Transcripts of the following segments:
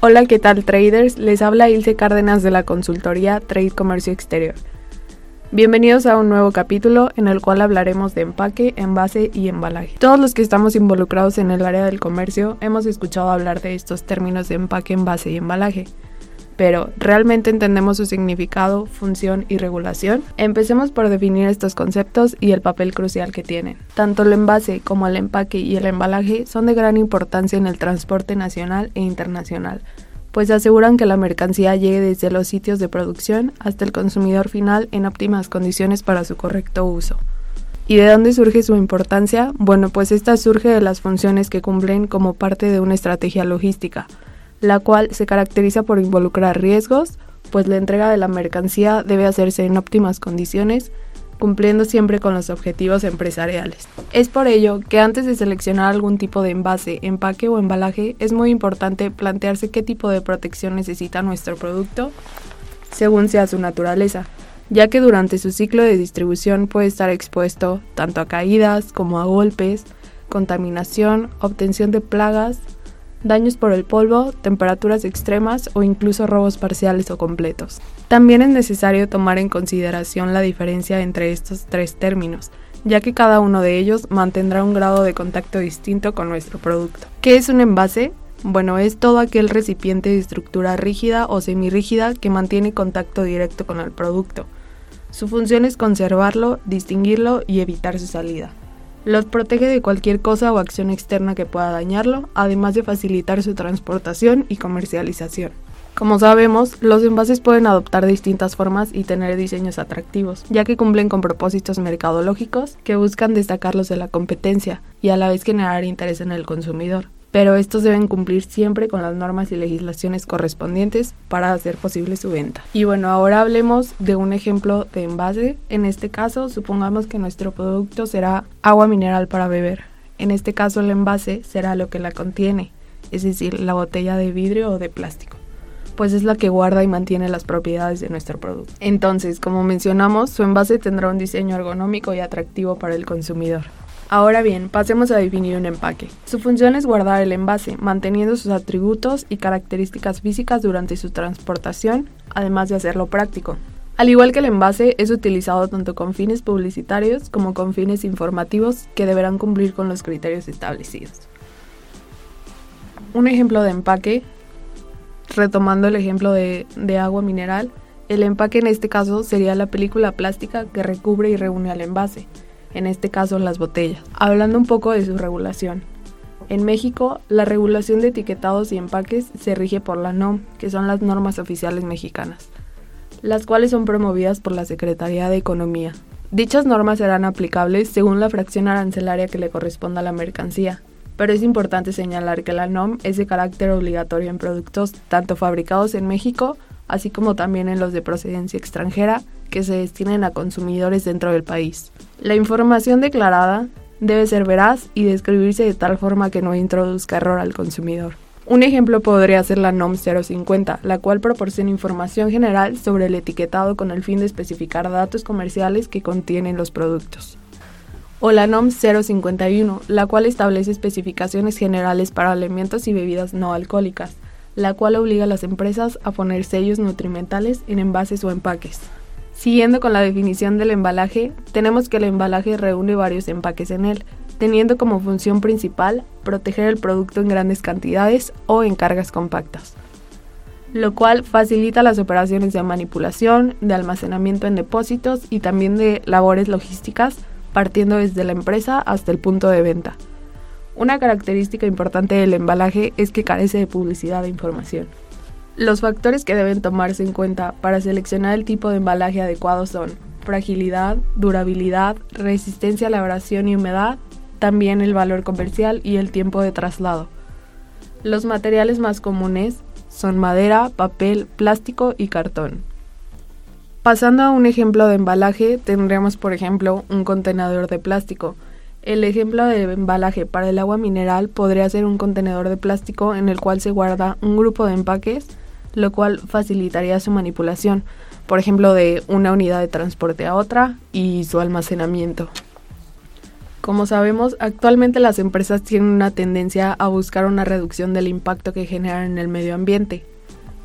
Hola, ¿qué tal traders? Les habla Ilse Cárdenas de la consultoría Trade Comercio Exterior. Bienvenidos a un nuevo capítulo en el cual hablaremos de empaque, envase y embalaje. Todos los que estamos involucrados en el área del comercio hemos escuchado hablar de estos términos de empaque, envase y embalaje. Pero, ¿realmente entendemos su significado, función y regulación? Empecemos por definir estos conceptos y el papel crucial que tienen. Tanto el envase como el empaque y el embalaje son de gran importancia en el transporte nacional e internacional pues aseguran que la mercancía llegue desde los sitios de producción hasta el consumidor final en óptimas condiciones para su correcto uso. ¿Y de dónde surge su importancia? Bueno, pues esta surge de las funciones que cumplen como parte de una estrategia logística, la cual se caracteriza por involucrar riesgos, pues la entrega de la mercancía debe hacerse en óptimas condiciones, cumpliendo siempre con los objetivos empresariales. Es por ello que antes de seleccionar algún tipo de envase, empaque o embalaje, es muy importante plantearse qué tipo de protección necesita nuestro producto según sea su naturaleza, ya que durante su ciclo de distribución puede estar expuesto tanto a caídas como a golpes, contaminación, obtención de plagas, daños por el polvo, temperaturas extremas o incluso robos parciales o completos. También es necesario tomar en consideración la diferencia entre estos tres términos, ya que cada uno de ellos mantendrá un grado de contacto distinto con nuestro producto. ¿Qué es un envase? Bueno, es todo aquel recipiente de estructura rígida o semirrígida que mantiene contacto directo con el producto. Su función es conservarlo, distinguirlo y evitar su salida. Los protege de cualquier cosa o acción externa que pueda dañarlo, además de facilitar su transportación y comercialización. Como sabemos, los envases pueden adoptar distintas formas y tener diseños atractivos, ya que cumplen con propósitos mercadológicos que buscan destacarlos de la competencia y a la vez generar interés en el consumidor pero estos deben cumplir siempre con las normas y legislaciones correspondientes para hacer posible su venta. Y bueno, ahora hablemos de un ejemplo de envase. En este caso, supongamos que nuestro producto será agua mineral para beber. En este caso, el envase será lo que la contiene, es decir, la botella de vidrio o de plástico pues es la que guarda y mantiene las propiedades de nuestro producto. Entonces, como mencionamos, su envase tendrá un diseño ergonómico y atractivo para el consumidor. Ahora bien, pasemos a definir un empaque. Su función es guardar el envase, manteniendo sus atributos y características físicas durante su transportación, además de hacerlo práctico. Al igual que el envase, es utilizado tanto con fines publicitarios como con fines informativos que deberán cumplir con los criterios establecidos. Un ejemplo de empaque, retomando el ejemplo de, agua mineral, el empaque en este caso sería la película plástica que recubre y reúne al envase en este caso las botellas. Hablando un poco de su regulación. En México, la regulación de etiquetados y empaques se rige por la NOM, que son las normas oficiales mexicanas, las cuales son promovidas por la Secretaría de Economía. Dichas normas serán aplicables según la fracción arancelaria que le corresponda a la mercancía, pero es importante señalar que la NOM es de carácter obligatorio en productos tanto fabricados en México, así como también en los de procedencia extranjera, que se destinen a consumidores dentro del país. La información declarada debe ser veraz y describirse de tal forma que no introduzca error al consumidor. Un ejemplo podría ser la NOM 050, la cual proporciona información general sobre el etiquetado con el fin de especificar datos comerciales que contienen los productos. O la NOM 051, la cual establece especificaciones generales para alimentos y bebidas no alcohólicas, la cual obliga a las empresas a poner sellos nutrimentales en envases o empaques. Siguiendo con la definición del embalaje, tenemos que el embalaje reúne varios empaques en él, teniendo como función principal proteger el producto en grandes cantidades o en cargas compactas, lo cual facilita las operaciones de manipulación, de almacenamiento en depósitos y también de labores logísticas, partiendo desde la empresa hasta el punto de venta. Una característica importante del embalaje es que carece de publicidad e información. Los factores que deben tomarse en cuenta para seleccionar el tipo de embalaje adecuado son fragilidad, durabilidad, resistencia a la abrasión y humedad, también el valor comercial y el tiempo de traslado. Los materiales más comunes son madera, papel, plástico y cartón. Pasando a un ejemplo de embalaje, tendríamos por ejemplo un contenedor de plástico. El ejemplo de embalaje para el agua mineral podría ser un contenedor de plástico en el cual se guarda un grupo de empaques, lo cual facilitaría su manipulación, por ejemplo de una unidad de transporte a otra y su almacenamiento. Como sabemos, actualmente las empresas tienen una tendencia a buscar una reducción del impacto que generan en el medio ambiente.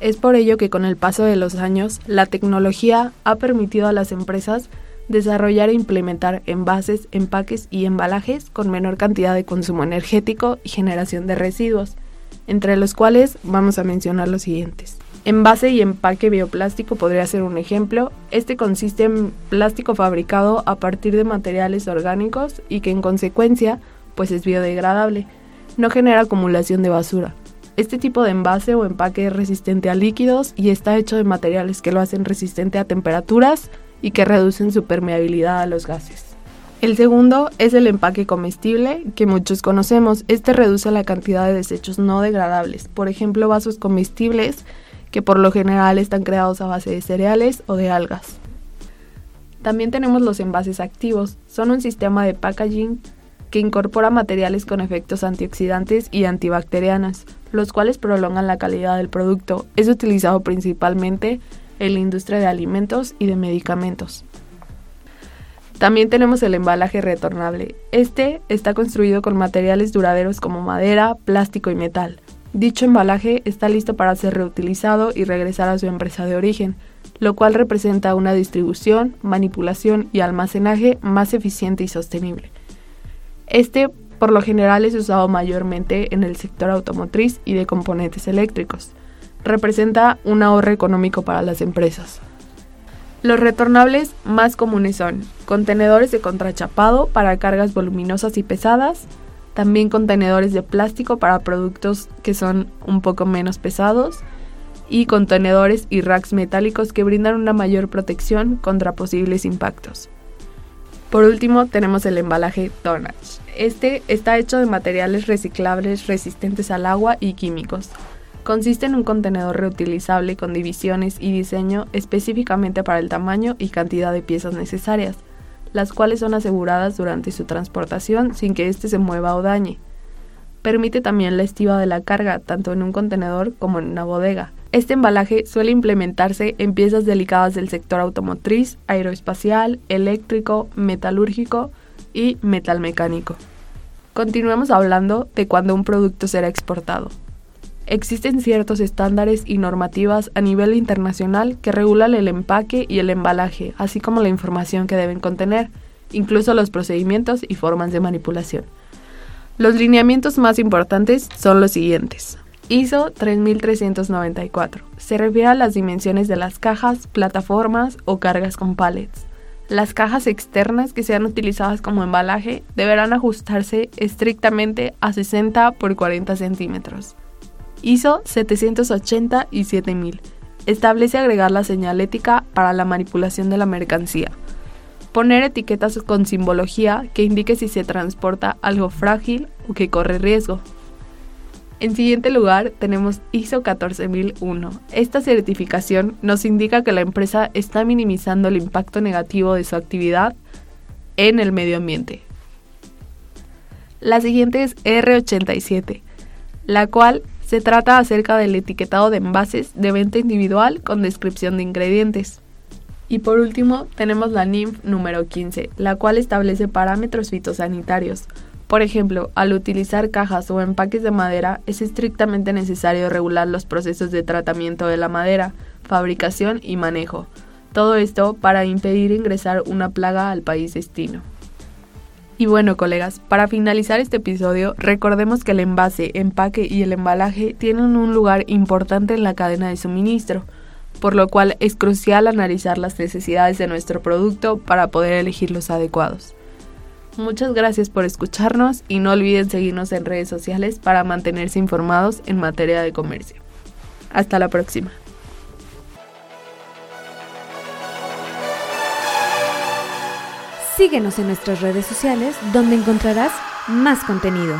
Es por ello que con el paso de los años, la tecnología ha permitido a las empresas desarrollar e implementar envases, empaques y embalajes con menor cantidad de consumo energético y generación de residuos, entre los cuales vamos a mencionar los siguientes. Envase y empaque bioplástico podría ser un ejemplo. Este consiste en plástico fabricado a partir de materiales orgánicos y que en consecuencia pues es biodegradable. No genera acumulación de basura. Este tipo de envase o empaque es resistente a líquidos y está hecho de materiales que lo hacen resistente a temperaturas y que reducen su permeabilidad a los gases. El segundo es el empaque comestible, que muchos conocemos. Este reduce la cantidad de desechos no degradables, por ejemplo vasos comestibles que por lo general están creados a base de cereales o de algas. También tenemos los envases activos, son un sistema de packaging que incorpora materiales con efectos antioxidantes y antibacterianos, los cuales prolongan la calidad del producto. Es utilizado principalmente en la industria de alimentos y de medicamentos. También tenemos el embalaje retornable. Este está construido con materiales duraderos como madera, plástico y metal. Dicho embalaje está listo para ser reutilizado y regresar a su empresa de origen, lo cual representa una distribución, manipulación y almacenaje más eficiente y sostenible. Este, por lo general, es usado mayormente en el sector automotriz y de componentes eléctricos. Representa un ahorro económico para las empresas. Los retornables más comunes son contenedores de contrachapado para cargas voluminosas y pesadas, también contenedores de plástico para productos que son un poco menos pesados y contenedores y racks metálicos que brindan una mayor protección contra posibles impactos. Por último, tenemos el embalaje Tonnage. Este está hecho de materiales reciclables resistentes al agua y químicos. Consiste en un contenedor reutilizable con divisiones y diseño específicamente para el tamaño y cantidad de piezas necesarias las cuales son aseguradas durante su transportación sin que éste se mueva o dañe. Permite también la estiva de la carga, tanto en un contenedor como en una bodega. Este embalaje suele implementarse en piezas delicadas del sector automotriz, aeroespacial, eléctrico, metalúrgico y metalmecánico. Continuemos hablando de cuando un producto será exportado. Existen ciertos estándares y normativas a nivel internacional que regulan el empaque y el embalaje, así como la información que deben contener, incluso los procedimientos y formas de manipulación. Los lineamientos más importantes son los siguientes. ISO 3394. Se refiere a las dimensiones de las cajas, plataformas o cargas con pallets. Las cajas externas que sean utilizadas como embalaje deberán ajustarse estrictamente a 60 por 40 centímetros. ISO 780 y 7000. Establece agregar la señalética para la manipulación de la mercancía. Poner etiquetas con simbología que indique si se transporta algo frágil o que corre riesgo. En siguiente lugar tenemos ISO 14001. Esta certificación nos indica que la empresa está minimizando el impacto negativo de su actividad en el medio ambiente. La siguiente es R87, la cual se trata acerca del etiquetado de envases de venta individual con descripción de ingredientes. Y por último, tenemos la NIMF número 15, la cual establece parámetros fitosanitarios. Por ejemplo, al utilizar cajas o empaques de madera, es estrictamente necesario regular los procesos de tratamiento de la madera, fabricación y manejo. Todo esto para impedir ingresar una plaga al país destino. Y bueno, colegas, para finalizar este episodio, recordemos que el envase, empaque y el embalaje tienen un lugar importante en la cadena de suministro, por lo cual es crucial analizar las necesidades de nuestro producto para poder elegir los adecuados. Muchas gracias por escucharnos y no olviden seguirnos en redes sociales para mantenerse informados en materia de comercio. Hasta la próxima. Síguenos en nuestras redes sociales donde encontrarás más contenido.